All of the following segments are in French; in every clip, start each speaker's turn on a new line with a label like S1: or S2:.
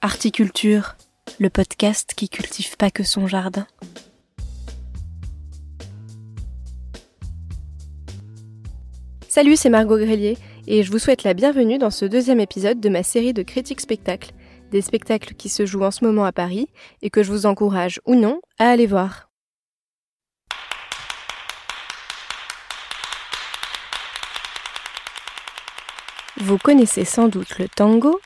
S1: Articulture, le podcast qui cultive pas que son jardin. Salut, c'est Margot Grélier et je vous souhaite la bienvenue dans ce deuxième épisode de ma série de critiques spectacles, des spectacles qui se jouent en ce moment à Paris et que je vous encourage ou non à aller voir. Vous connaissez sans doute le tango,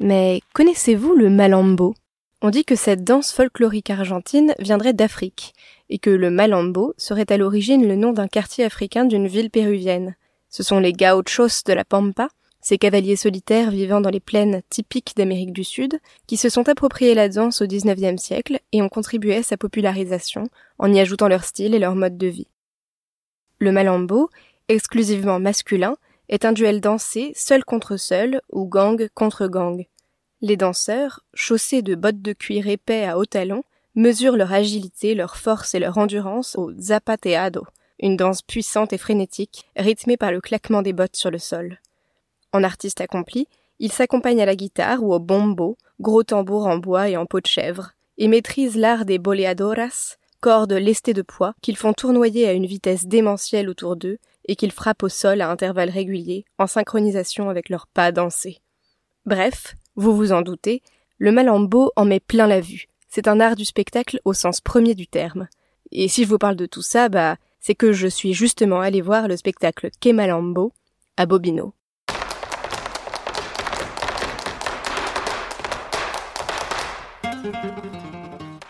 S1: mais connaissez-vous le malambo? On dit que cette danse folklorique argentine viendrait d'Afrique, et que le malambo serait à l'origine le nom d'un quartier africain d'une ville péruvienne. Ce sont les gauchos de la Pampa, ces cavaliers solitaires vivant dans les plaines typiques d'Amérique du Sud, qui se sont appropriés la danse au XIXe siècle et ont contribué à sa popularisation en y ajoutant leur style et leur mode de vie. Le malambo, exclusivement masculin, est un duel dansé seul contre seul ou gang contre gang. Les danseurs, chaussés de bottes de cuir épais à hauts talons, mesurent leur agilité, leur force et leur endurance au zapateado, une danse puissante et frénétique, rythmée par le claquement des bottes sur le sol. En artiste accompli, ils s'accompagnent à la guitare ou au bombo, gros tambour en bois et en peau de chèvre, et maîtrisent l'art des boleadoras, cordes lestées de poids qu'ils font tournoyer à une vitesse démentielle autour d'eux et qu'ils frappent au sol à intervalles réguliers, en synchronisation avec leurs pas dansés. Bref, vous vous en doutez, le malambo en met plein la vue. C'est un art du spectacle au sens premier du terme. Et si je vous parle de tout ça, bah, c'est que je suis justement allé voir le spectacle Kemalambo à Bobino.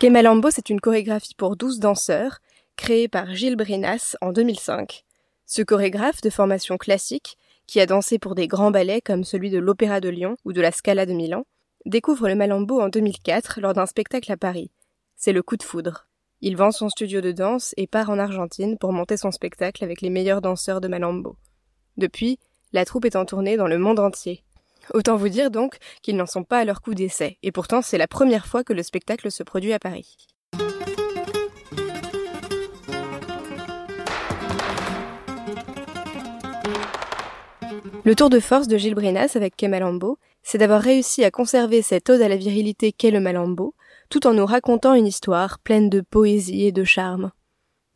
S1: Kemalambo, c'est une chorégraphie pour 12 danseurs, créée par Gilles Brinas en 2005. Ce chorégraphe de formation classique, qui a dansé pour des grands ballets comme celui de l'Opéra de Lyon ou de la Scala de Milan, découvre le Malambo en 2004 lors d'un spectacle à Paris. C'est le coup de foudre. Il vend son studio de danse et part en Argentine pour monter son spectacle avec les meilleurs danseurs de Malambo. Depuis, la troupe est en tournée dans le monde entier. Autant vous dire donc qu'ils n'en sont pas à leur coup d'essai, et pourtant c'est la première fois que le spectacle se produit à Paris. Le tour de force de Gilles Brenas avec Kemalambo, c'est d'avoir réussi à conserver cette ode à la virilité qu'est le Malambo, tout en nous racontant une histoire pleine de poésie et de charme.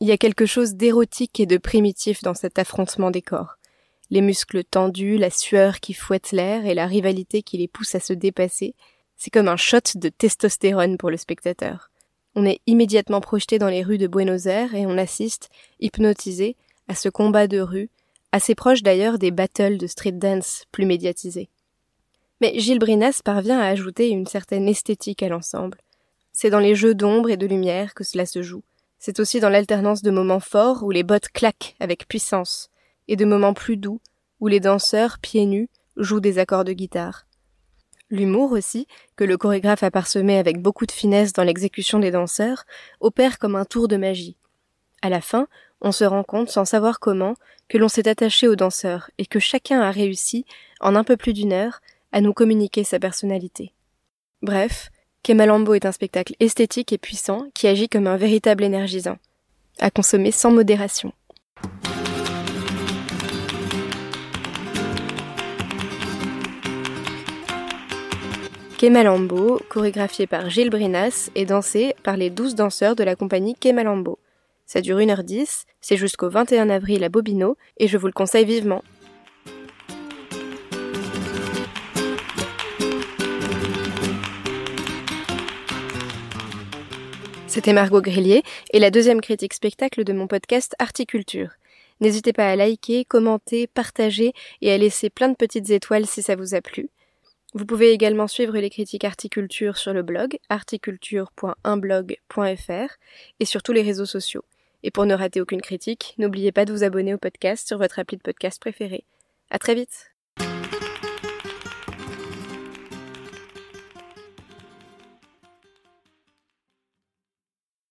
S1: Il y a quelque chose d'érotique et de primitif dans cet affrontement des corps. Les muscles tendus, la sueur qui fouette l'air et la rivalité qui les pousse à se dépasser, c'est comme un shot de testostérone pour le spectateur. On est immédiatement projeté dans les rues de Buenos Aires et on assiste, hypnotisé, à ce combat de rue assez proche d'ailleurs des battles de street dance plus médiatisés. Mais Gilles Brinas parvient à ajouter une certaine esthétique à l'ensemble. C'est dans les jeux d'ombre et de lumière que cela se joue. C'est aussi dans l'alternance de moments forts où les bottes claquent avec puissance, et de moments plus doux où les danseurs, pieds nus, jouent des accords de guitare. L'humour aussi, que le chorégraphe a parsemé avec beaucoup de finesse dans l'exécution des danseurs, opère comme un tour de magie. À la fin, on se rend compte, sans savoir comment, que l'on s'est attaché aux danseurs et que chacun a réussi, en un peu plus d'une heure, à nous communiquer sa personnalité. Bref, Kemalambo est un spectacle esthétique et puissant qui agit comme un véritable énergisant, à consommer sans modération. Kemalambo, chorégraphié par Gilles Brinas et dansé par les douze danseurs de la compagnie Kemalambo. Ça dure 1h10, c'est jusqu'au 21 avril à Bobino, et je vous le conseille vivement. C'était Margot Grillier et la deuxième critique spectacle de mon podcast Articulture. N'hésitez pas à liker, commenter, partager et à laisser plein de petites étoiles si ça vous a plu. Vous pouvez également suivre les critiques Articulture sur le blog articulture.unblog.fr et sur tous les réseaux sociaux. Et pour ne rater aucune critique, n'oubliez pas de vous abonner au podcast sur votre appli de podcast préféré. À très vite!